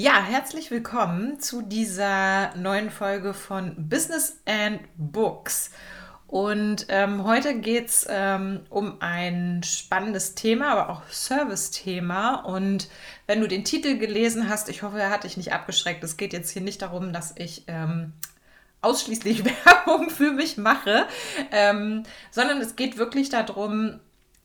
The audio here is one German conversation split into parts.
Ja, herzlich willkommen zu dieser neuen Folge von Business and Books. Und ähm, heute geht es ähm, um ein spannendes Thema, aber auch Service-Thema. Und wenn du den Titel gelesen hast, ich hoffe, er hat dich nicht abgeschreckt. Es geht jetzt hier nicht darum, dass ich ähm, ausschließlich Werbung für mich mache, ähm, sondern es geht wirklich darum,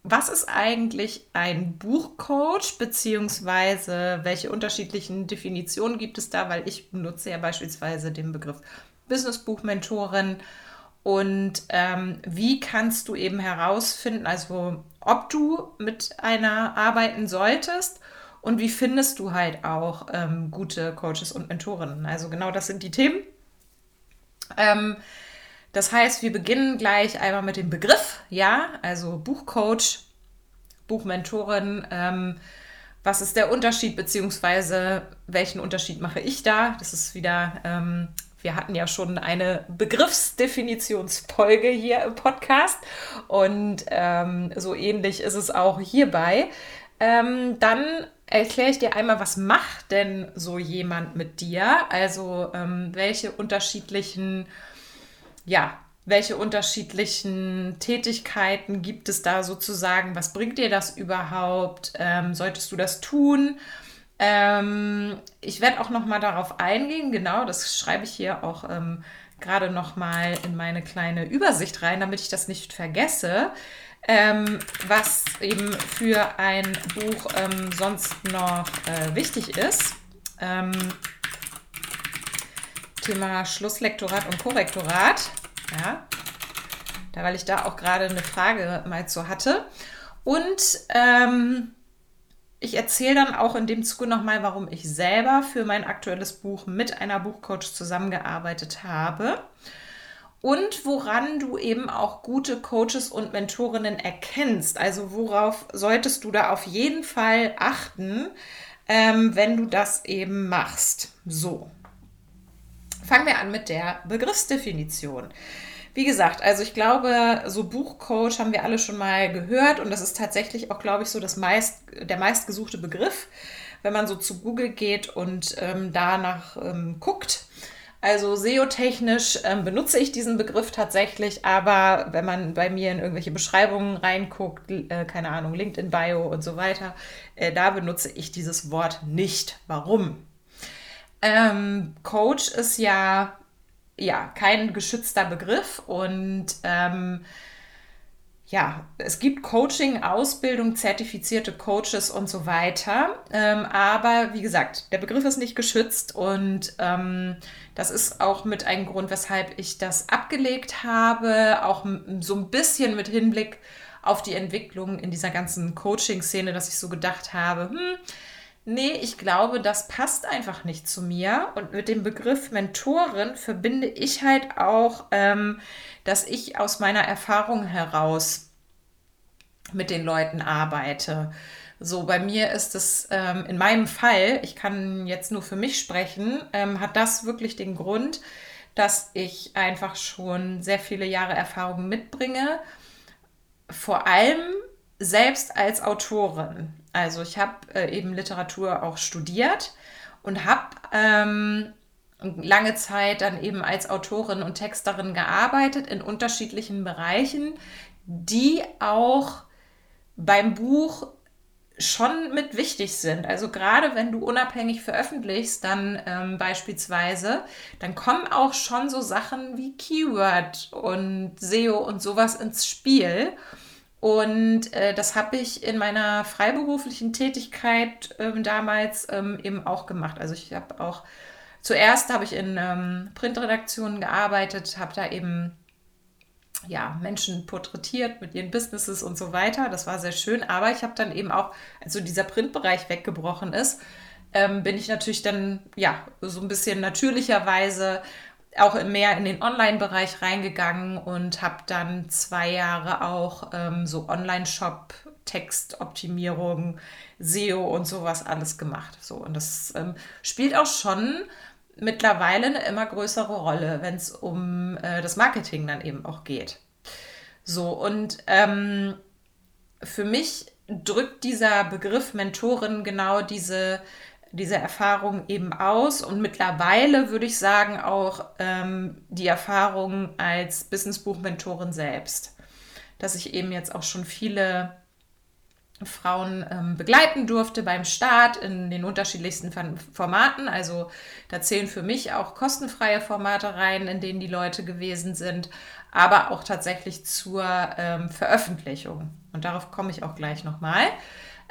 was ist eigentlich ein Buchcoach, beziehungsweise welche unterschiedlichen Definitionen gibt es da? Weil ich benutze ja beispielsweise den Begriff Businessbuchmentorin. Und ähm, wie kannst du eben herausfinden, also ob du mit einer arbeiten solltest und wie findest du halt auch ähm, gute Coaches und Mentorinnen? Also genau das sind die Themen. Ähm, das heißt, wir beginnen gleich einmal mit dem Begriff, ja, also Buchcoach, Buchmentorin. Ähm, was ist der Unterschied, beziehungsweise welchen Unterschied mache ich da? Das ist wieder, ähm, wir hatten ja schon eine Begriffsdefinitionsfolge hier im Podcast und ähm, so ähnlich ist es auch hierbei. Ähm, dann erkläre ich dir einmal, was macht denn so jemand mit dir? Also ähm, welche unterschiedlichen ja, welche unterschiedlichen Tätigkeiten gibt es da sozusagen? Was bringt dir das überhaupt? Ähm, solltest du das tun? Ähm, ich werde auch noch mal darauf eingehen. Genau, das schreibe ich hier auch ähm, gerade noch mal in meine kleine Übersicht rein, damit ich das nicht vergesse. Ähm, was eben für ein Buch ähm, sonst noch äh, wichtig ist. Thema Schlusslektorat und Korrektorat. Ja, da, weil ich da auch gerade eine Frage mal zu hatte. Und ähm, ich erzähle dann auch in dem Zuge nochmal, warum ich selber für mein aktuelles Buch mit einer Buchcoach zusammengearbeitet habe und woran du eben auch gute Coaches und Mentorinnen erkennst. Also worauf solltest du da auf jeden Fall achten, ähm, wenn du das eben machst. So, Fangen wir an mit der Begriffsdefinition. Wie gesagt, also ich glaube, so Buchcoach haben wir alle schon mal gehört und das ist tatsächlich auch, glaube ich, so das meist, der meistgesuchte Begriff, wenn man so zu Google geht und ähm, danach ähm, guckt. Also SEO-technisch ähm, benutze ich diesen Begriff tatsächlich, aber wenn man bei mir in irgendwelche Beschreibungen reinguckt, äh, keine Ahnung, LinkedIn-Bio und so weiter, äh, da benutze ich dieses Wort nicht. Warum? Ähm, Coach ist ja, ja kein geschützter Begriff und ähm, ja, es gibt Coaching, Ausbildung, zertifizierte Coaches und so weiter. Ähm, aber wie gesagt, der Begriff ist nicht geschützt und ähm, das ist auch mit ein Grund, weshalb ich das abgelegt habe, auch so ein bisschen mit Hinblick auf die Entwicklung in dieser ganzen Coaching-Szene, dass ich so gedacht habe, hm, nee, ich glaube, das passt einfach nicht zu mir. Und mit dem Begriff Mentorin verbinde ich halt auch, ähm, dass ich aus meiner Erfahrung heraus mit den Leuten arbeite. So, bei mir ist es ähm, in meinem Fall, ich kann jetzt nur für mich sprechen, ähm, hat das wirklich den Grund, dass ich einfach schon sehr viele Jahre Erfahrung mitbringe. Vor allem selbst als Autorin. Also ich habe äh, eben Literatur auch studiert und habe ähm, lange Zeit dann eben als Autorin und Texterin gearbeitet in unterschiedlichen Bereichen, die auch beim Buch schon mit wichtig sind. Also gerade wenn du unabhängig veröffentlichst, dann ähm, beispielsweise, dann kommen auch schon so Sachen wie Keyword und SEO und sowas ins Spiel. Und äh, das habe ich in meiner freiberuflichen Tätigkeit ähm, damals ähm, eben auch gemacht. Also ich habe auch zuerst habe ich in ähm, Printredaktionen gearbeitet, habe da eben ja, Menschen porträtiert mit ihren Businesses und so weiter. Das war sehr schön. Aber ich habe dann eben auch, als so dieser Printbereich weggebrochen ist, ähm, bin ich natürlich dann ja so ein bisschen natürlicherweise auch mehr in den Online-Bereich reingegangen und habe dann zwei Jahre auch ähm, so Online-Shop, Textoptimierung, SEO und sowas alles gemacht. So, und das ähm, spielt auch schon mittlerweile eine immer größere Rolle, wenn es um äh, das Marketing dann eben auch geht. So, und ähm, für mich drückt dieser Begriff Mentorin genau diese diese Erfahrung eben aus und mittlerweile würde ich sagen auch ähm, die Erfahrung als Businessbuch-Mentorin selbst, dass ich eben jetzt auch schon viele Frauen ähm, begleiten durfte beim Start in den unterschiedlichsten Formaten. Also da zählen für mich auch kostenfreie Formate rein, in denen die Leute gewesen sind, aber auch tatsächlich zur ähm, Veröffentlichung. Und darauf komme ich auch gleich nochmal.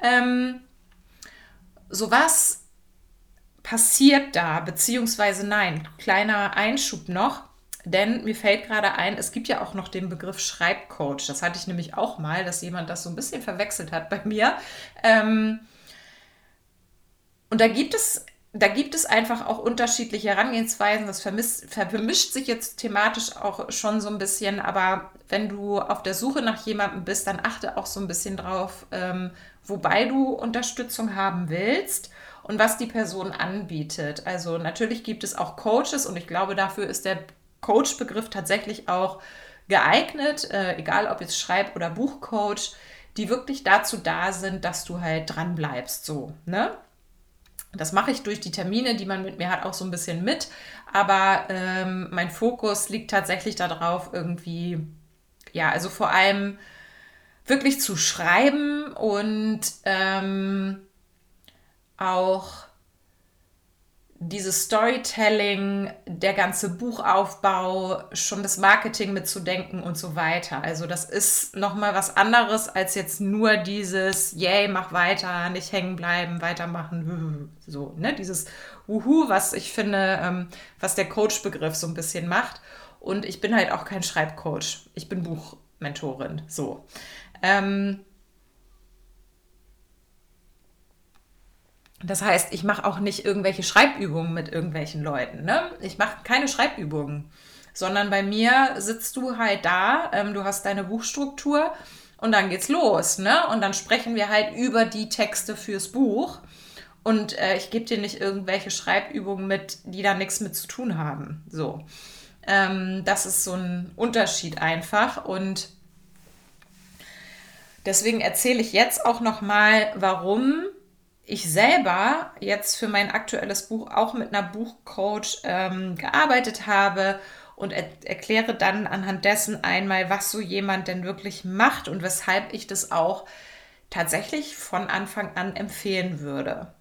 Ähm, so was passiert da, beziehungsweise nein, kleiner Einschub noch, denn mir fällt gerade ein, es gibt ja auch noch den Begriff Schreibcoach. Das hatte ich nämlich auch mal, dass jemand das so ein bisschen verwechselt hat bei mir. Ähm, und da gibt es da gibt es einfach auch unterschiedliche Herangehensweisen. Das vermischt sich jetzt thematisch auch schon so ein bisschen. Aber wenn du auf der Suche nach jemandem bist, dann achte auch so ein bisschen drauf, ähm, wobei du Unterstützung haben willst und was die Person anbietet. Also natürlich gibt es auch Coaches und ich glaube, dafür ist der Coach-Begriff tatsächlich auch geeignet, äh, egal ob jetzt Schreib- oder Buchcoach, die wirklich dazu da sind, dass du halt dran bleibst. So, ne? Das mache ich durch die Termine, die man mit mir hat, auch so ein bisschen mit. Aber ähm, mein Fokus liegt tatsächlich darauf, irgendwie, ja, also vor allem wirklich zu schreiben und ähm, auch dieses Storytelling, der ganze Buchaufbau, schon das Marketing mitzudenken und so weiter. Also das ist nochmal was anderes als jetzt nur dieses, yay, mach weiter, nicht hängen bleiben, weitermachen, so, ne, dieses Wuhu, was ich finde, ähm, was der Coach-Begriff so ein bisschen macht. Und ich bin halt auch kein Schreibcoach, ich bin Buchmentorin, so. Ähm, Das heißt, ich mache auch nicht irgendwelche Schreibübungen mit irgendwelchen Leuten. Ne? Ich mache keine Schreibübungen, sondern bei mir sitzt du halt da, ähm, du hast deine Buchstruktur und dann geht's los. Ne? Und dann sprechen wir halt über die Texte fürs Buch. Und äh, ich gebe dir nicht irgendwelche Schreibübungen mit, die da nichts mit zu tun haben. So. Ähm, das ist so ein Unterschied einfach. Und deswegen erzähle ich jetzt auch noch mal, warum ich selber jetzt für mein aktuelles Buch auch mit einer Buchcoach ähm, gearbeitet habe und er erkläre dann anhand dessen einmal, was so jemand denn wirklich macht und weshalb ich das auch tatsächlich von Anfang an empfehlen würde.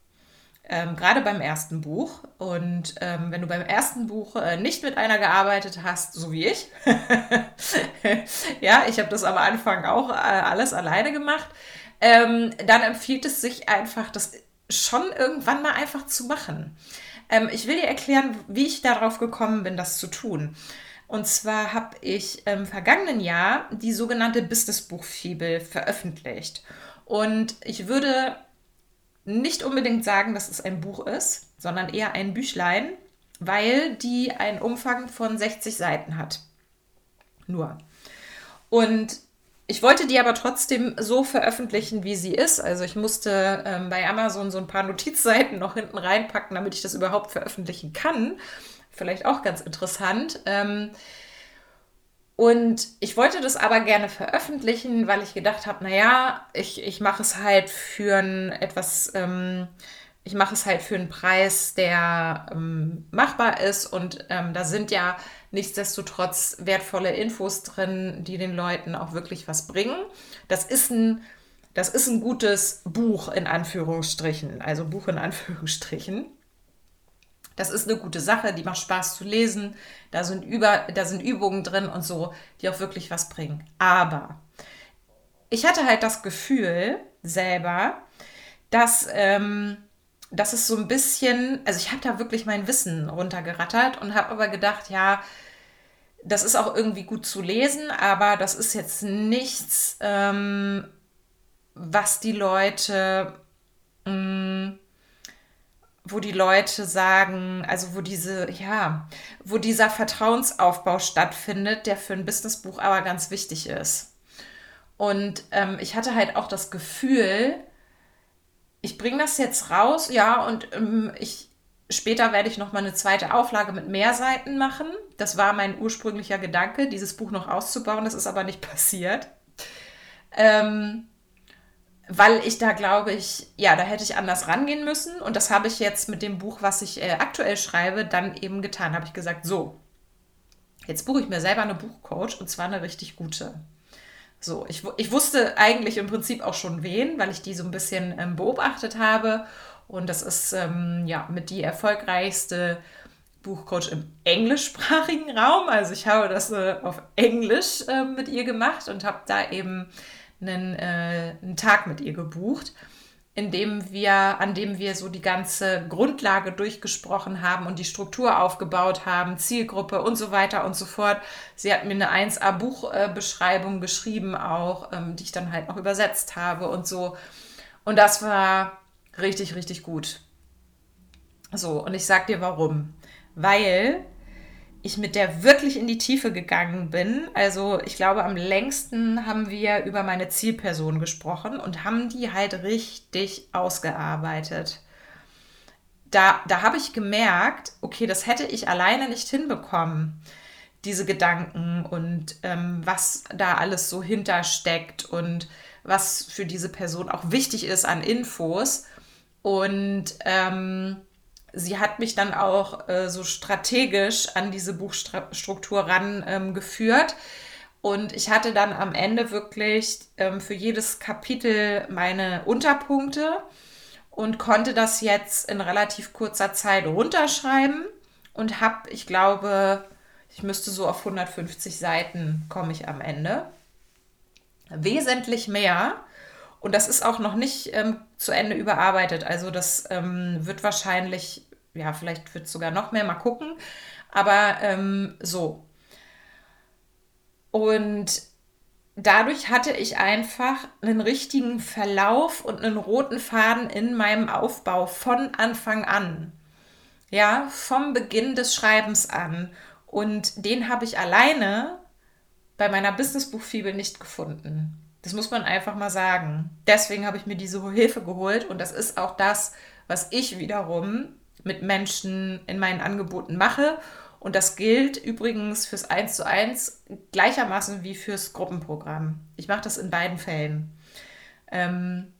Ähm, gerade beim ersten Buch. Und ähm, wenn du beim ersten Buch äh, nicht mit einer gearbeitet hast, so wie ich, ja, ich habe das am Anfang auch äh, alles alleine gemacht, ähm, dann empfiehlt es sich einfach, das schon irgendwann mal einfach zu machen. Ähm, ich will dir erklären, wie ich darauf gekommen bin, das zu tun. Und zwar habe ich im vergangenen Jahr die sogenannte Businessbuchfibel veröffentlicht. Und ich würde nicht unbedingt sagen, dass es ein Buch ist, sondern eher ein Büchlein, weil die einen Umfang von 60 Seiten hat. Nur. Und ich wollte die aber trotzdem so veröffentlichen, wie sie ist. Also ich musste ähm, bei Amazon so ein paar Notizseiten noch hinten reinpacken, damit ich das überhaupt veröffentlichen kann. Vielleicht auch ganz interessant. Ähm, und ich wollte das aber gerne veröffentlichen, weil ich gedacht habe, naja, ich, ich mache es halt für ein etwas, ähm, ich mache es halt für einen Preis, der ähm, machbar ist. Und ähm, da sind ja nichtsdestotrotz wertvolle Infos drin, die den Leuten auch wirklich was bringen. Das ist ein, das ist ein gutes Buch in Anführungsstrichen, also Buch in Anführungsstrichen. Das ist eine gute Sache, die macht Spaß zu lesen. Da sind, über, da sind Übungen drin und so, die auch wirklich was bringen. Aber ich hatte halt das Gefühl selber, dass ähm, das ist so ein bisschen, also ich habe da wirklich mein Wissen runtergerattert und habe aber gedacht, ja, das ist auch irgendwie gut zu lesen, aber das ist jetzt nichts, ähm, was die Leute, mh, mm, wo die Leute sagen, also wo diese, ja, wo dieser Vertrauensaufbau stattfindet, der für ein Businessbuch aber ganz wichtig ist. Und ähm, ich hatte halt auch das Gefühl, ich bringe das jetzt raus, ja, und ähm, ich später werde ich noch mal eine zweite Auflage mit mehr Seiten machen. Das war mein ursprünglicher Gedanke, dieses Buch noch auszubauen. Das ist aber nicht passiert. Ähm, weil ich da glaube ich, ja, da hätte ich anders rangehen müssen. Und das habe ich jetzt mit dem Buch, was ich äh, aktuell schreibe, dann eben getan. Habe ich gesagt, so, jetzt buche ich mir selber eine Buchcoach und zwar eine richtig gute. So, ich, ich wusste eigentlich im Prinzip auch schon wen, weil ich die so ein bisschen ähm, beobachtet habe. Und das ist ähm, ja mit die erfolgreichste Buchcoach im englischsprachigen Raum. Also ich habe das äh, auf Englisch äh, mit ihr gemacht und habe da eben einen, äh, einen Tag mit ihr gebucht, in dem wir, an dem wir so die ganze Grundlage durchgesprochen haben und die Struktur aufgebaut haben, Zielgruppe und so weiter und so fort. Sie hat mir eine 1A-Buchbeschreibung geschrieben, auch, ähm, die ich dann halt noch übersetzt habe und so. Und das war richtig, richtig gut. So, und ich sag dir warum. Weil ich mit der wirklich in die Tiefe gegangen bin. Also ich glaube, am längsten haben wir über meine Zielperson gesprochen und haben die halt richtig ausgearbeitet. Da, da habe ich gemerkt, okay, das hätte ich alleine nicht hinbekommen, diese Gedanken und ähm, was da alles so hintersteckt und was für diese Person auch wichtig ist an Infos. Und ähm, sie hat mich dann auch äh, so strategisch an diese Buchstruktur rangeführt. Ähm, und ich hatte dann am Ende wirklich ähm, für jedes Kapitel meine Unterpunkte und konnte das jetzt in relativ kurzer Zeit runterschreiben und habe, ich glaube, ich müsste so auf 150 Seiten komme ich am Ende. Wesentlich mehr. Und das ist auch noch nicht ähm, zu Ende überarbeitet. Also das ähm, wird wahrscheinlich, ja, vielleicht wird es sogar noch mehr, mal gucken. Aber ähm, so. Und dadurch hatte ich einfach einen richtigen Verlauf und einen roten Faden in meinem Aufbau von Anfang an. Ja, vom Beginn des Schreibens an. Und den habe ich alleine bei meiner Businessbuchfibel nicht gefunden. Das muss man einfach mal sagen. Deswegen habe ich mir diese Hilfe geholt und das ist auch das, was ich wiederum mit Menschen in meinen Angeboten mache. Und das gilt übrigens fürs 1 zu 1 gleichermaßen wie fürs Gruppenprogramm. Ich mache das in beiden Fällen. Ähm,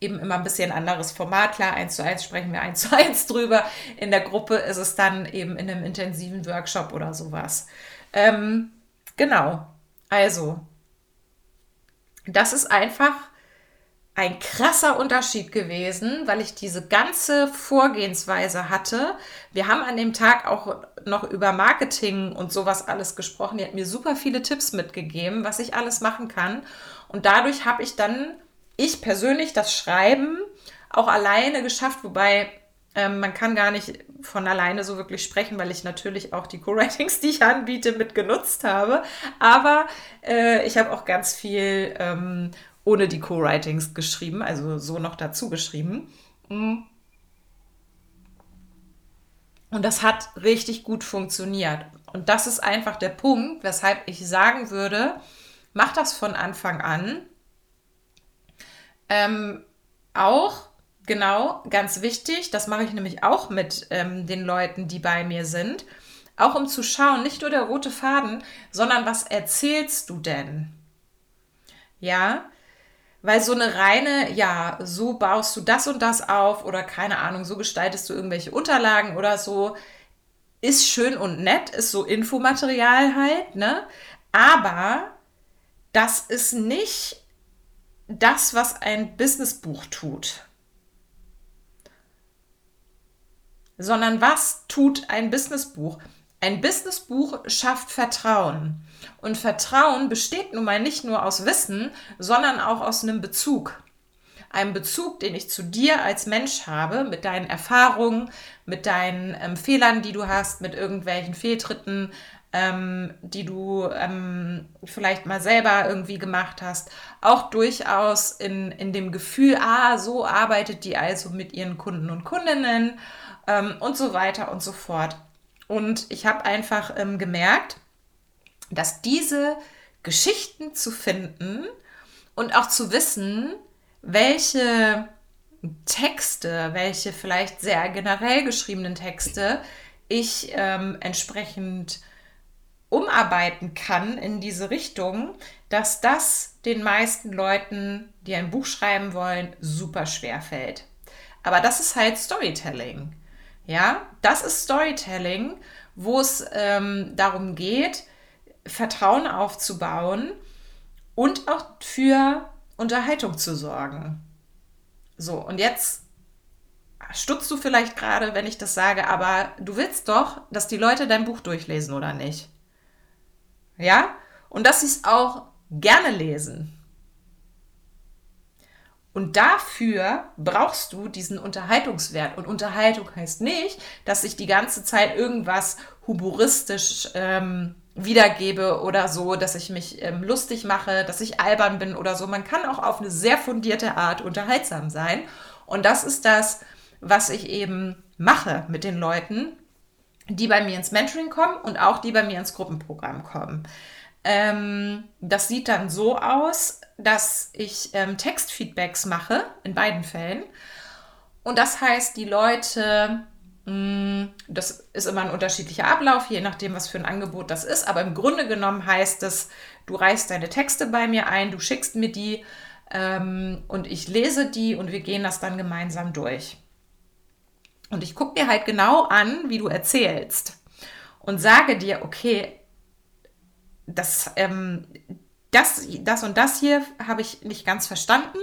eben immer ein bisschen anderes Format. Klar, 1 zu 1 sprechen wir 1 zu 1 drüber. In der Gruppe ist es dann eben in einem intensiven Workshop oder sowas. Ähm, genau. Also, das ist einfach ein krasser Unterschied gewesen, weil ich diese ganze Vorgehensweise hatte. Wir haben an dem Tag auch noch über Marketing und sowas alles gesprochen. Die hat mir super viele Tipps mitgegeben, was ich alles machen kann. Und dadurch habe ich dann, ich persönlich, das Schreiben auch alleine geschafft, wobei ähm, man kann gar nicht von alleine so wirklich sprechen, weil ich natürlich auch die Co-Writings, die ich anbiete, mit genutzt habe. Aber äh, ich habe auch ganz viel ähm, ohne die Co-Writings geschrieben, also so noch dazu geschrieben. Mm. Und das hat richtig gut funktioniert. Und das ist einfach der Punkt, weshalb ich sagen würde, mach das von Anfang an. Ähm, auch Genau, ganz wichtig. Das mache ich nämlich auch mit ähm, den Leuten, die bei mir sind. Auch um zu schauen, nicht nur der rote Faden, sondern was erzählst du denn? Ja, weil so eine reine, ja, so baust du das und das auf oder keine Ahnung, so gestaltest du irgendwelche Unterlagen oder so, ist schön und nett, ist so Infomaterial halt, ne? Aber das ist nicht das, was ein Businessbuch tut. Sondern was tut ein Businessbuch? Ein Businessbuch schafft Vertrauen. Und Vertrauen besteht nun mal nicht nur aus Wissen, sondern auch aus einem Bezug. Einem Bezug, den ich zu dir als Mensch habe, mit deinen Erfahrungen, mit deinen ähm, Fehlern, die du hast, mit irgendwelchen Fehltritten, ähm, die du ähm, vielleicht mal selber irgendwie gemacht hast. Auch durchaus in, in dem Gefühl, ah, so arbeitet die also mit ihren Kunden und Kundinnen ähm, und so weiter und so fort. Und ich habe einfach ähm, gemerkt, dass diese Geschichten zu finden und auch zu wissen, welche Texte, welche vielleicht sehr generell geschriebenen Texte ich ähm, entsprechend umarbeiten kann in diese Richtung, dass das den meisten Leuten, die ein Buch schreiben wollen, super schwer fällt. Aber das ist halt Storytelling. Ja, das ist Storytelling, wo es ähm, darum geht, Vertrauen aufzubauen und auch für Unterhaltung zu sorgen. So, und jetzt stutzt du vielleicht gerade, wenn ich das sage, aber du willst doch, dass die Leute dein Buch durchlesen oder nicht? Ja? Und dass sie es auch gerne lesen. Und dafür brauchst du diesen Unterhaltungswert. Und Unterhaltung heißt nicht, dass ich die ganze Zeit irgendwas humoristisch ähm, wiedergebe oder so, dass ich mich ähm, lustig mache, dass ich albern bin oder so. Man kann auch auf eine sehr fundierte Art unterhaltsam sein. Und das ist das, was ich eben mache mit den Leuten, die bei mir ins Mentoring kommen und auch die bei mir ins Gruppenprogramm kommen. Ähm, das sieht dann so aus, dass ich ähm, Textfeedbacks mache, in beiden Fällen. Und das heißt, die Leute, mh, mm, das ist immer ein unterschiedlicher Ablauf, je nachdem, was für ein Angebot das ist. Aber im Grunde genommen heißt es, du reichst deine Texte bei mir ein, du schickst mir die ähm, und ich lese die und wir gehen das dann gemeinsam durch. Und ich gucke dir halt genau an, wie du erzählst und sage dir, okay, das, ähm, das, das und das hier habe ich nicht ganz verstanden.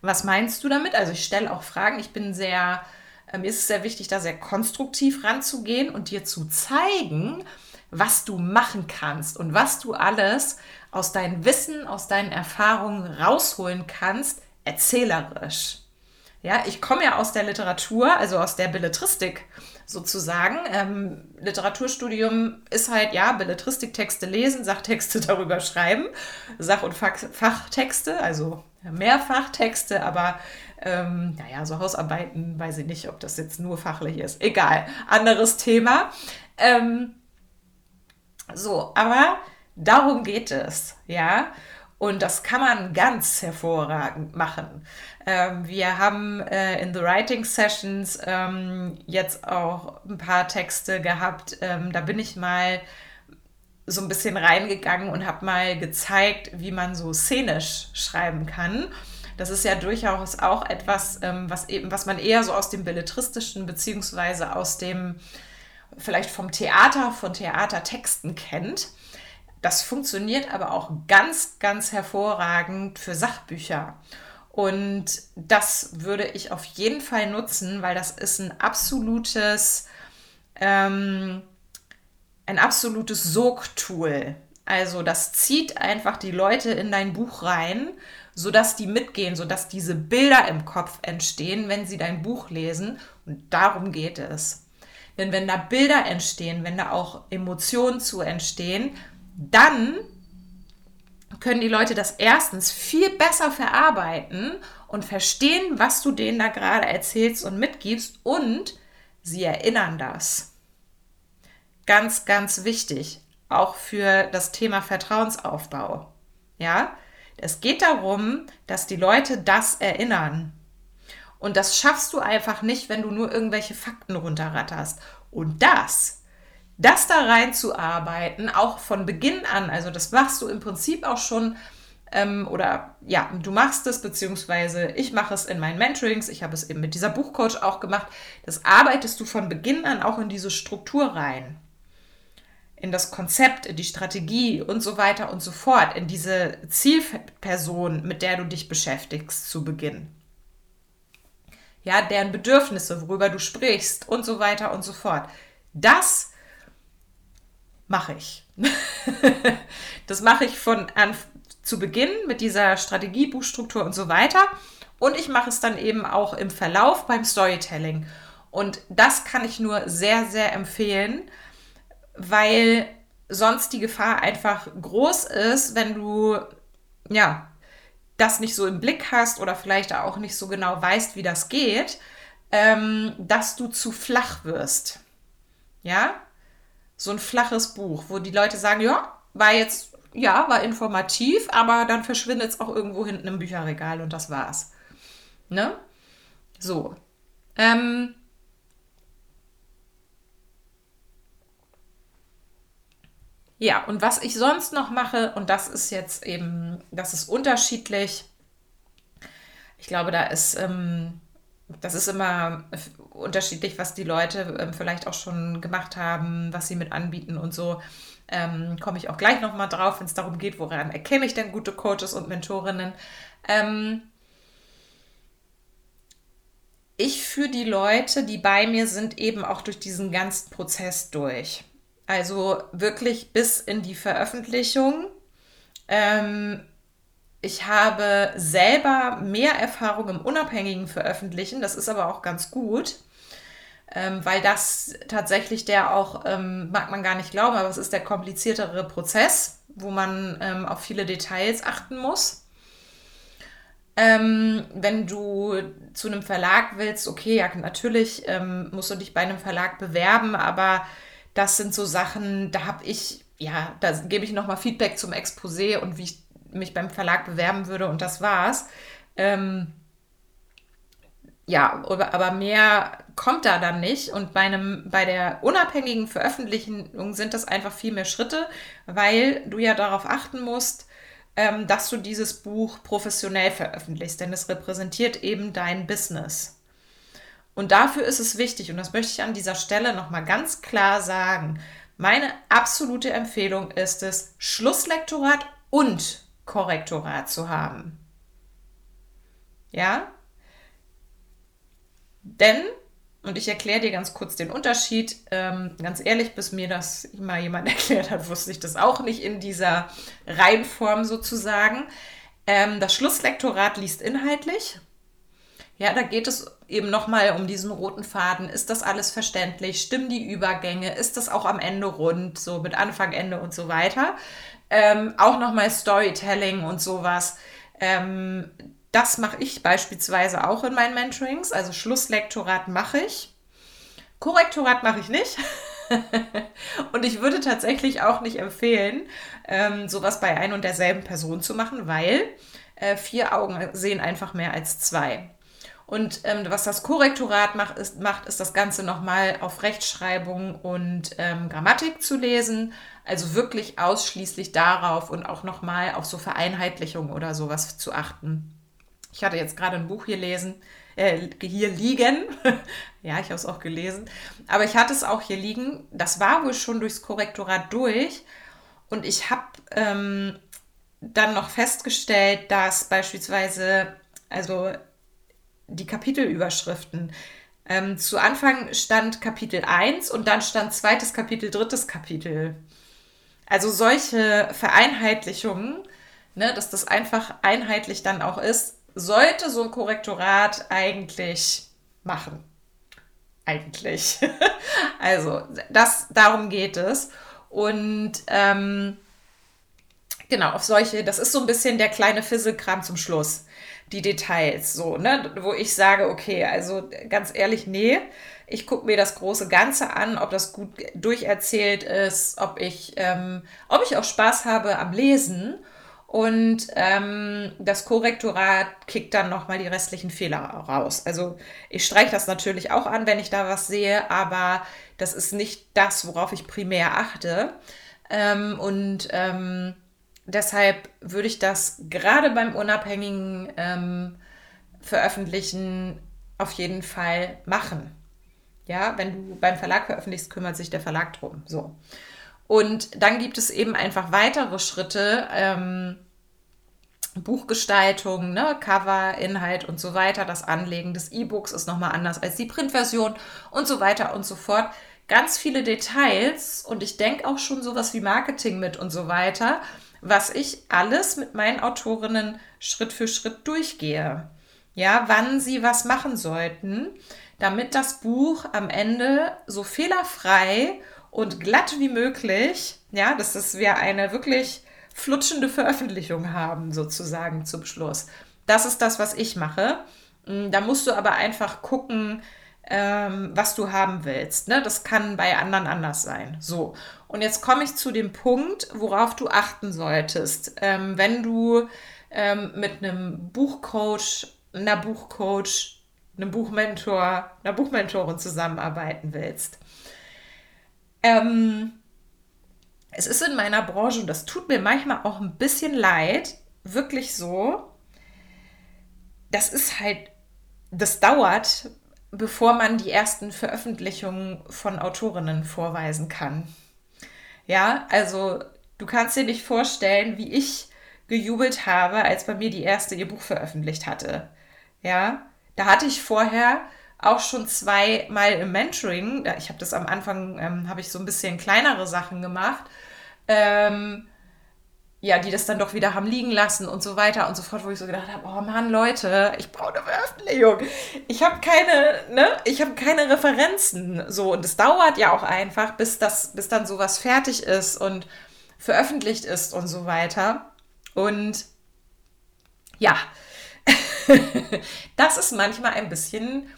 Was meinst du damit? Also ich stelle auch Fragen. Ich bin sehr, äh, mir ist es sehr wichtig, da sehr konstruktiv ranzugehen und dir zu zeigen, was du machen kannst und was du alles aus deinem Wissen, aus deinen Erfahrungen rausholen kannst, erzählerisch. Ja, ich komme ja aus der Literatur, also aus der Belletristik sozusagen. Ähm, Literaturstudium ist halt, ja, Belletristiktexte lesen, Sachtexte darüber schreiben, Sach- und Fach Fachtexte, also Mehrfachtexte, aber ähm, naja, so Hausarbeiten, weiß ich nicht, ob das jetzt nur fachlich ist. Egal, anderes Thema. Ähm, so, aber darum geht es, ja. Und das kann man ganz hervorragend machen. Ähm, wir haben äh, in The Writing Sessions ähm, jetzt auch ein paar Texte gehabt. Ähm, da bin ich mal so ein bisschen reingegangen und habe mal gezeigt, wie man so szenisch schreiben kann. Das ist ja durchaus auch etwas, ähm, was, eben, was man eher so aus dem Belletristischen beziehungsweise aus dem, vielleicht vom Theater, von Theatertexten kennt. Das funktioniert aber auch ganz, ganz hervorragend für Sachbücher. Und das würde ich auf jeden Fall nutzen, weil das ist ein absolutes, ähm, ein absolutes Sogtool. Also das zieht einfach die Leute in dein Buch rein, sodass die mitgehen, sodass diese Bilder im Kopf entstehen, wenn sie dein Buch lesen. Und darum geht es. Denn wenn da Bilder entstehen, wenn da auch Emotionen zu entstehen, dann können die Leute das erstens viel besser verarbeiten und verstehen, was du denen da gerade erzählst und mitgibst und sie erinnern das. Ganz, ganz wichtig, auch für das Thema Vertrauensaufbau. Ja, es geht darum, dass die Leute das erinnern. Und das schaffst du einfach nicht, wenn du nur irgendwelche Fakten runterratterst. Und das das da reinzuarbeiten, auch von Beginn an, also das machst du im Prinzip auch schon, ähm, oder ja, du machst es, beziehungsweise ich mache es in meinen Mentorings, ich habe es eben mit dieser Buchcoach auch gemacht, das arbeitest du von Beginn an auch in diese Struktur rein. In das Konzept, in die Strategie und so weiter und so fort, in diese Zielperson, mit der du dich beschäftigst zu Beginn. Ja, deren Bedürfnisse, worüber du sprichst und so weiter und so fort. Das mache ich. das mache ich von an, zu Beginn mit dieser Strategie, Buchstruktur und so weiter. Und ich mache es dann eben auch im Verlauf beim Storytelling. Und das kann ich nur sehr, sehr empfehlen, weil sonst die Gefahr einfach groß ist, wenn du ja das nicht so im Blick hast oder vielleicht auch nicht so genau weißt, wie das geht, ähm, dass du zu flach wirst. Ja, so ein flaches Buch, wo die Leute sagen, ja, war jetzt, ja, war informativ, aber dann verschwindet es auch irgendwo hinten im Bücherregal und das war's. Ne? So. Ähm, Ja, und was ich sonst noch mache, und das ist jetzt eben, das ist unterschiedlich. Ich glaube, da ist, ähm, das ist immer unterschiedlich, was die Leute ähm, vielleicht auch schon gemacht haben, was sie mit anbieten und so. Ähm, Komme ich auch gleich nochmal drauf, wenn es darum geht, woran erkenne ich denn gute Coaches und Mentorinnen. Ähm, ich führe die Leute, die bei mir sind, eben auch durch diesen ganzen Prozess durch. Also wirklich bis in die Veröffentlichung. Ähm, ich habe selber mehr Erfahrung im unabhängigen Veröffentlichen. Das ist aber auch ganz gut, ähm, weil das tatsächlich der auch, ähm, mag man gar nicht glauben, aber es ist der kompliziertere Prozess, wo man ähm, auf viele Details achten muss. Ähm, wenn du zu einem Verlag willst, okay, ja, natürlich ähm, musst du dich bei einem Verlag bewerben, aber das sind so Sachen, da habe ich, ja, da gebe ich nochmal Feedback zum Exposé und wie ich mich beim Verlag bewerben würde und das war's. Ähm, ja, aber mehr kommt da dann nicht. Und bei, einem, bei der unabhängigen Veröffentlichung sind das einfach viel mehr Schritte, weil du ja darauf achten musst, ähm, dass du dieses Buch professionell veröffentlichst, denn es repräsentiert eben dein Business. Und dafür ist es wichtig, und das möchte ich an dieser Stelle nochmal ganz klar sagen, meine absolute Empfehlung ist es, Schlusslektorat und Korrektorat zu haben. Ja? Denn und ich erkläre dir ganz kurz den Unterschied. Ähm, ganz ehrlich, bis mir das mal jemand erklärt hat, wusste ich das auch nicht in dieser Reihenform sozusagen. Ähm, das Schlusslektorat liest inhaltlich. Ja, da geht es eben nochmal um diesen roten Faden. Ist das alles verständlich? Stimmen die Übergänge? Ist das auch am Ende rund? So mit Anfang, Ende und so weiter. Ähm, auch nochmal Storytelling und sowas. Ähm, das mache ich beispielsweise auch in meinen Mentorings. Also Schlusslektorat mache ich. Korrektorat mache ich nicht. und ich würde tatsächlich auch nicht empfehlen, ähm, sowas bei ein und derselben Person zu machen, weil äh, vier Augen sehen einfach mehr als zwei. Und ähm, was das Korrektorat macht ist, macht, ist das Ganze nochmal auf Rechtschreibung und ähm, Grammatik zu lesen. Also wirklich ausschließlich darauf und auch nochmal auf so Vereinheitlichung oder sowas zu achten. Ich hatte jetzt gerade ein Buch hier lesen, äh, hier liegen. ja, ich habe es auch gelesen. Aber ich hatte es auch hier liegen. Das war wohl schon durchs Korrektorat durch. Und ich habe ähm, dann noch festgestellt, dass beispielsweise, also die Kapitelüberschriften, ähm, zu Anfang stand Kapitel 1 und dann stand zweites Kapitel, drittes Kapitel. Also solche Vereinheitlichungen, ne, dass das einfach einheitlich dann auch ist, sollte so ein Korrektorat eigentlich machen. Eigentlich. also, das, darum geht es. Und ähm, genau, auf solche, das ist so ein bisschen der kleine Fisselkram zum Schluss. Die Details, so, ne, wo ich sage, okay, also ganz ehrlich, nee, ich gucke mir das große Ganze an, ob das gut durcherzählt ist, ob ich, ähm, ob ich auch Spaß habe am Lesen und ähm, das Korrektorat kickt dann nochmal die restlichen Fehler raus. Also ich streiche das natürlich auch an, wenn ich da was sehe, aber das ist nicht das, worauf ich primär achte. Ähm, und ähm, deshalb würde ich das gerade beim unabhängigen ähm, Veröffentlichen auf jeden Fall machen. Ja, wenn du beim Verlag veröffentlichst, kümmert sich der Verlag drum. So. Und dann gibt es eben einfach weitere Schritte, ähm, Buchgestaltung, ne, Cover, Inhalt und so weiter. Das Anlegen des E-Books ist nochmal anders als die Printversion und so weiter und so fort. Ganz viele Details und ich denke auch schon sowas wie Marketing mit und so weiter, was ich alles mit meinen Autorinnen Schritt für Schritt durchgehe. Ja, wann sie was machen sollten, damit das Buch am Ende so fehlerfrei und glatt wie möglich, ja, dass wir eine wirklich flutschende Veröffentlichung haben, sozusagen zum Schluss. Das ist das, was ich mache. Mm, da musst du aber einfach gucken, ähm, was du haben willst. Ne? Das kann bei anderen anders sein. So, und jetzt komme ich zu dem Punkt, worauf du achten solltest, ähm, wenn du ähm, mit einem Buchcoach, einer Buchcoach, einem Buchmentor, einer Buchmentorin zusammenarbeiten willst. Ähm, es ist in meiner Branche, und das tut mir manchmal auch ein bisschen leid, wirklich so, das ist halt, das dauert, bevor man die ersten Veröffentlichungen von Autorinnen vorweisen kann. Ja, also du kannst dir nicht vorstellen, wie ich gejubelt habe, als bei mir die erste ihr Buch veröffentlicht hatte. Ja, da hatte ich vorher auch schon zweimal im Mentoring, ich habe das am Anfang, ähm, habe ich so ein bisschen kleinere Sachen gemacht, ähm, ja, die das dann doch wieder haben liegen lassen und so weiter und so fort, wo ich so gedacht habe, oh Mann, Leute, ich brauche eine Veröffentlichung. Ich habe keine, ne, ich habe keine Referenzen. So, und es dauert ja auch einfach, bis das, bis dann sowas fertig ist und veröffentlicht ist und so weiter. Und ja, das ist manchmal ein bisschen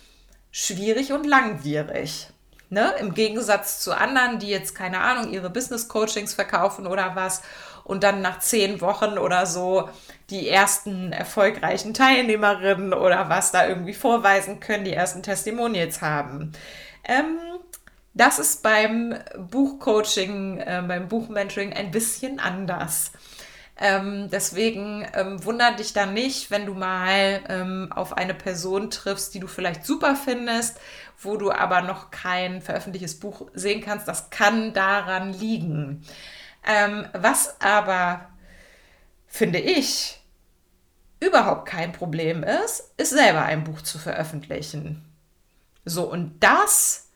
schwierig und langwierig. Ne? Im Gegensatz zu anderen, die jetzt, keine Ahnung, ihre Business-Coachings verkaufen oder was und dann nach zehn Wochen oder so die ersten erfolgreichen Teilnehmerinnen oder was da irgendwie vorweisen können, die ersten Testimonials haben. Ähm, das ist beim Buchcoaching, äh, beim Buchmentoring ein bisschen anders. Ähm, deswegen ähm, wundert dich dann nicht, wenn du mal ähm, auf eine Person triffst, die du vielleicht super findest, wo du aber noch kein veröffentlichtes Buch sehen kannst. Das kann daran liegen. Ähm, was aber, finde ich, überhaupt kein Problem ist, ist selber ein Buch zu veröffentlichen. So, und das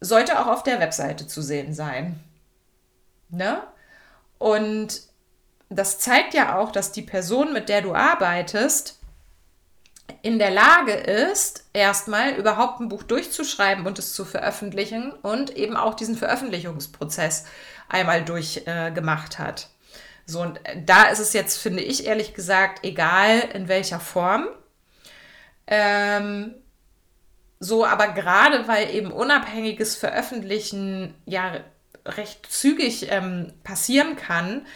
sollte auch auf der Webseite zu sehen sein. Ne? Und das zeigt ja auch, dass die Person, mit der du arbeitest, in der Lage ist, erstmal überhaupt ein Buch durchzuschreiben und es zu veröffentlichen und eben auch diesen Veröffentlichungsprozess einmal durchgemacht äh, hat. So, und da ist es jetzt, finde ich ehrlich gesagt, egal in welcher Form. Ähm, so, aber gerade weil eben unabhängiges Veröffentlichen ja recht zügig ähm, passieren kann,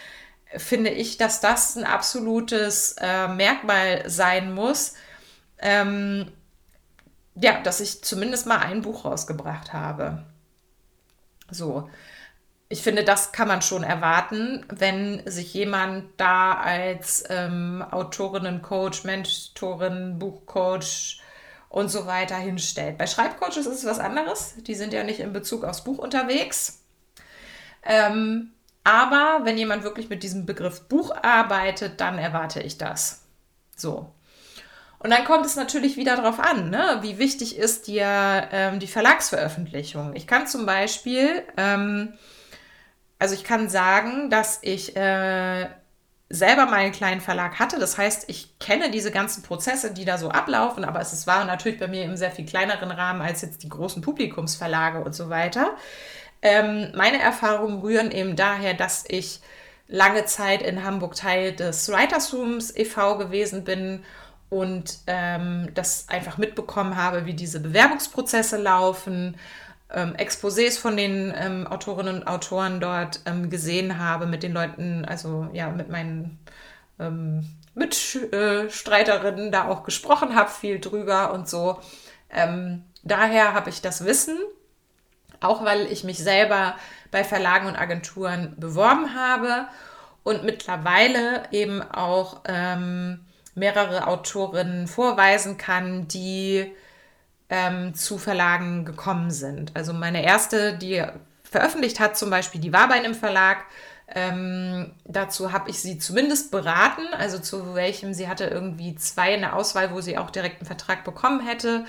finde ich, dass das ein absolutes äh, Merkmal sein muss, ähm, ja, dass ich zumindest mal ein Buch rausgebracht habe. So. Ich finde, das kann man schon erwarten, wenn sich jemand da als ähm, Autorinnen-Coach, Mentorin, Buchcoach und so weiter hinstellt. Bei Schreibcoaches ist es was anderes. Die sind ja nicht in Bezug aufs Buch unterwegs. Ähm, aber wenn jemand wirklich mit diesem Begriff Buch arbeitet, dann erwarte ich das. So. Und dann kommt es natürlich wieder darauf an, ne? wie wichtig ist dir ähm, die Verlagsveröffentlichung. Ich kann zum Beispiel, ähm, also ich kann sagen, dass ich äh, selber meinen kleinen Verlag hatte. Das heißt, ich kenne diese ganzen Prozesse, die da so ablaufen, aber es war natürlich bei mir im sehr viel kleineren Rahmen als jetzt die großen Publikumsverlage und so weiter. Ähm, meine Erfahrungen rühren eben daher, dass ich lange Zeit in Hamburg Teil des Writers Rooms e.V. gewesen bin und ähm, das einfach mitbekommen habe, wie diese Bewerbungsprozesse laufen, ähm, Exposés von den ähm, Autorinnen und Autoren dort ähm, gesehen habe, mit den Leuten, also ja, mit meinen ähm, Mitstreiterinnen da auch gesprochen habe, viel drüber und so. Ähm, daher habe ich das Wissen auch weil ich mich selber bei Verlagen und Agenturen beworben habe und mittlerweile eben auch ähm, mehrere Autorinnen vorweisen kann, die ähm, zu Verlagen gekommen sind. Also meine erste, die veröffentlicht hat zum Beispiel, die war bei einem Verlag. Ähm, dazu habe ich sie zumindest beraten, also zu welchem sie hatte irgendwie zwei in der Auswahl, wo sie auch direkt einen Vertrag bekommen hätte.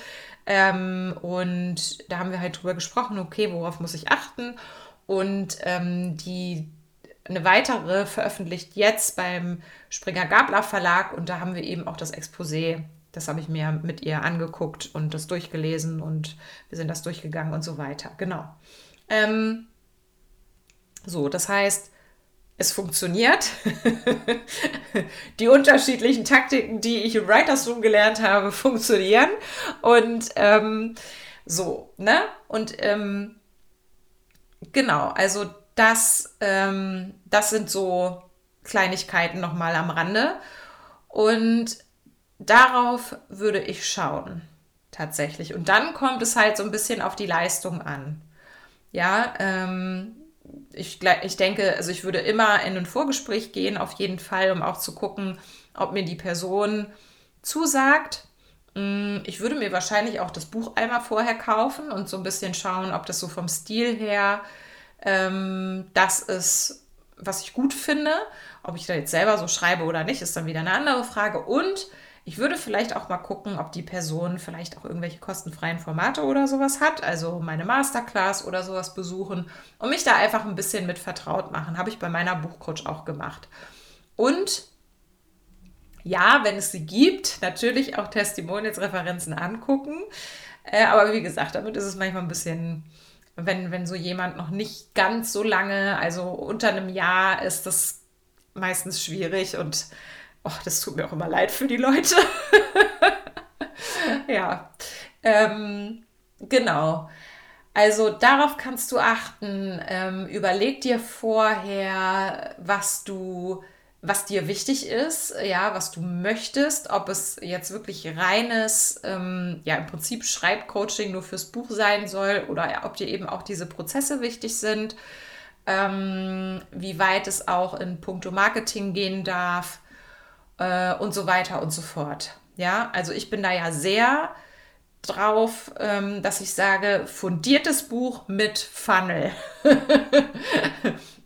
Ähm, und da haben wir halt drüber gesprochen, okay, worauf muss ich achten? Und ähm, die eine weitere veröffentlicht jetzt beim Springer Gabler Verlag und da haben wir eben auch das Exposé. Das habe ich mir mit ihr angeguckt und das durchgelesen und wir sind das durchgegangen und so weiter. Genau. Ähm, so, das heißt, es funktioniert. die unterschiedlichen Taktiken, die ich im Writers Room gelernt habe, funktionieren. Und ähm, so, ne? Und ähm, genau, also das, ähm, das sind so Kleinigkeiten nochmal am Rande. Und darauf würde ich schauen, tatsächlich. Und dann kommt es halt so ein bisschen auf die Leistung an. Ja, ähm, ich, ich denke, also ich würde immer in ein Vorgespräch gehen, auf jeden Fall, um auch zu gucken, ob mir die Person zusagt. Mm, ich würde mir wahrscheinlich auch das Buch einmal vorher kaufen und so ein bisschen schauen, ob das so vom Stil her ähm, das ist, was ich gut finde. Ob ich da jetzt selber so schreibe oder nicht, ist dann wieder eine andere Frage. Und ich würde vielleicht auch mal gucken, ob die Person vielleicht auch irgendwelche kostenfreien Formate oder sowas hat, also meine Masterclass oder sowas besuchen und mich da einfach ein bisschen mit vertraut machen. Habe ich bei meiner Buchcoach auch gemacht. Und ja, wenn es sie gibt, natürlich auch Testimonials-Referenzen angucken. Äh, aber wie gesagt, damit ist es manchmal ein bisschen, wenn, wenn so jemand noch nicht ganz so lange, also unter einem Jahr, ist das meistens schwierig und Oh, das tut mir auch immer leid für die Leute. ja, ähm, genau. Also darauf kannst du achten. Ähm, überleg dir vorher, was du, was dir wichtig ist, ja, was du möchtest, ob es jetzt wirklich reines, ähm, ja, im Prinzip Schreibcoaching nur fürs Buch sein soll oder ob dir eben auch diese Prozesse wichtig sind, ähm, wie weit es auch in puncto Marketing gehen darf äh, und so weiter und so fort. Ja, also ich bin da ja sehr drauf, ähm, dass ich sage, fundiertes Buch mit Funnel.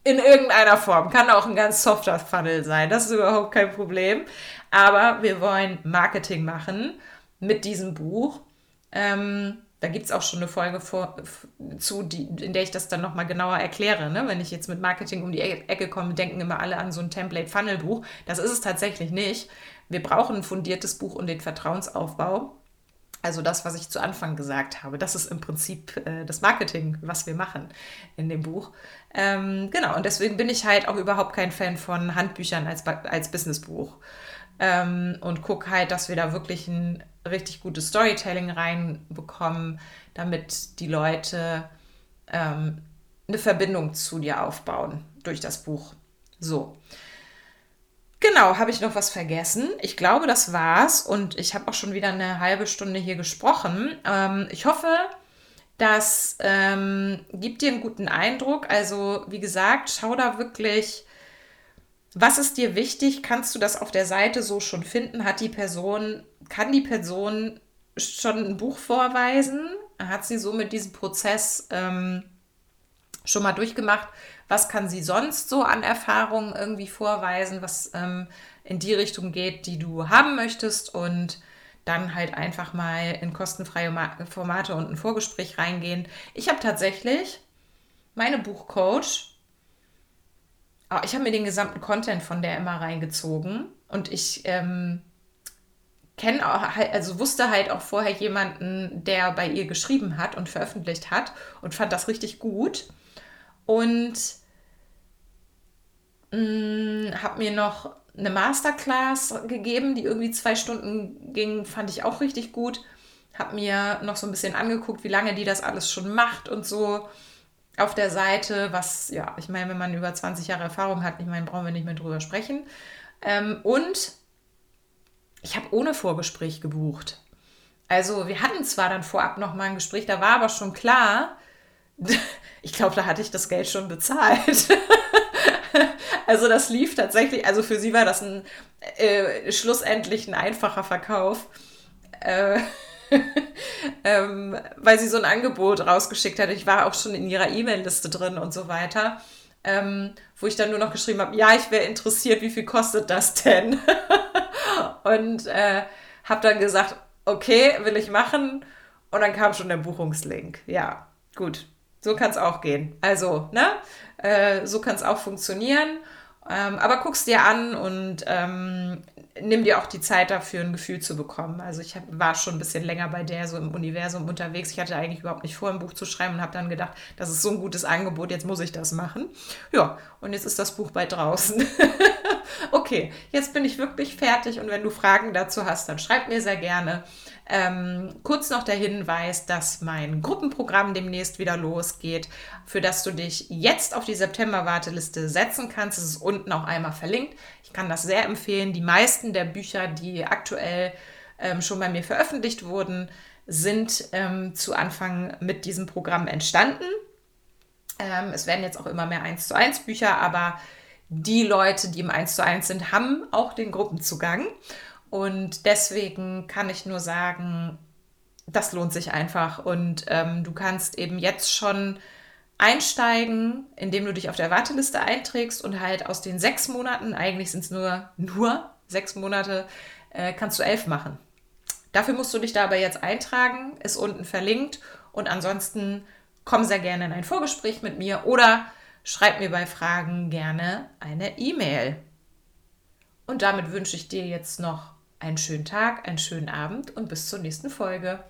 In irgendeiner Form. Kann auch ein ganz softer Funnel sein. Das ist überhaupt kein Problem. Aber wir wollen Marketing machen mit diesem Buch. Ähm, da gibt es auch schon eine Folge vor, zu, die, in der ich das dann nochmal genauer erkläre. Ne? Wenn ich jetzt mit Marketing um die Ecke komme, denken immer alle an so ein Template-Funnel-Buch. Das ist es tatsächlich nicht. Wir brauchen ein fundiertes Buch und den Vertrauensaufbau. Also das, was ich zu Anfang gesagt habe, das ist im Prinzip äh, das Marketing, was wir machen in dem Buch. Ähm, genau, und deswegen bin ich halt auch überhaupt kein Fan von Handbüchern als, als Businessbuch ähm, und gucke halt, dass wir da wirklich ein richtig gutes Storytelling reinbekommen, damit die Leute ähm, eine Verbindung zu dir aufbauen durch das Buch. So. Genau, habe ich noch was vergessen? Ich glaube, das war's und ich habe auch schon wieder eine halbe Stunde hier gesprochen. Ähm, ich hoffe, das ähm, gibt dir einen guten Eindruck. Also, wie gesagt, schau da wirklich was ist dir wichtig? Kannst du das auf der Seite so schon finden? Hat die Person, kann die Person schon ein Buch vorweisen? Hat sie so mit diesem Prozess ähm, schon mal durchgemacht? Was kann sie sonst so an Erfahrungen irgendwie vorweisen, was ähm, in die Richtung geht, die du haben möchtest? Und dann halt einfach mal in kostenfreie Formate und ein Vorgespräch reingehen. Ich habe tatsächlich meine Buchcoach ich habe mir den gesamten Content von der immer reingezogen und ich ähm, kenne auch, also wusste halt auch vorher jemanden, der bei ihr geschrieben hat und veröffentlicht hat und fand das richtig gut. Und mm, habe mir noch eine Masterclass gegeben, die irgendwie zwei Stunden ging, fand ich auch richtig gut. Habe mir noch so ein bisschen angeguckt, wie lange die das alles schon macht und so auf der Seite, was, ja, ich meine, wenn man über 20 Jahre Erfahrung hat, ich meine, brauchen wir nicht mehr drüber sprechen. Ähm, und ich habe ohne Vorgespräch gebucht. Also wir hatten zwar dann vorab noch mal ein Gespräch, da war aber schon klar, ich glaube, da hatte ich das Geld schon bezahlt. also das lief tatsächlich, also für sie war das ein äh, schlussendlich ein einfacher Verkauf. Äh, ähm, weil sie so ein Angebot rausgeschickt hat. Ich war auch schon in ihrer E-Mail-Liste drin und so weiter. Ähm, wo ich dann nur noch geschrieben habe, ja, ich wäre interessiert, wie viel kostet das denn? und äh, habe dann gesagt, okay, will ich machen. Und dann kam schon der Buchungslink. Ja, gut, so kann es auch gehen. Also, ne, äh, so kann es auch funktionieren. Ähm, aber guck's dir an und ähm, nimm dir auch die Zeit dafür, ein Gefühl zu bekommen. Also ich hab, war schon ein bisschen länger bei der so im Universum unterwegs. Ich hatte eigentlich überhaupt nicht vor, ein Buch zu schreiben und habe dann gedacht, das ist so ein gutes Angebot, jetzt muss ich das machen. Ja, und jetzt ist das Buch bald draußen. okay, jetzt bin ich wirklich fertig und wenn du Fragen dazu hast, dann schreib mir sehr gerne. Ähm, kurz noch der Hinweis, dass mein Gruppenprogramm demnächst wieder losgeht, für das du dich jetzt auf die September-Warteliste setzen kannst. Es ist unten auch einmal verlinkt. Ich kann das sehr empfehlen. Die meisten der Bücher, die aktuell ähm, schon bei mir veröffentlicht wurden, sind ähm, zu Anfang mit diesem Programm entstanden. Ähm, es werden jetzt auch immer mehr 1 zu 1 Bücher, aber die Leute, die im 1 zu 1 sind, haben auch den Gruppenzugang. Und deswegen kann ich nur sagen, das lohnt sich einfach. Und ähm, du kannst eben jetzt schon einsteigen, indem du dich auf der Warteliste einträgst und halt aus den sechs Monaten, eigentlich sind es nur, nur sechs Monate, äh, kannst du elf machen. Dafür musst du dich da aber jetzt eintragen, ist unten verlinkt und ansonsten komm sehr gerne in ein Vorgespräch mit mir oder schreib mir bei Fragen gerne eine E-Mail. Und damit wünsche ich dir jetzt noch einen schönen Tag, einen schönen Abend und bis zur nächsten Folge.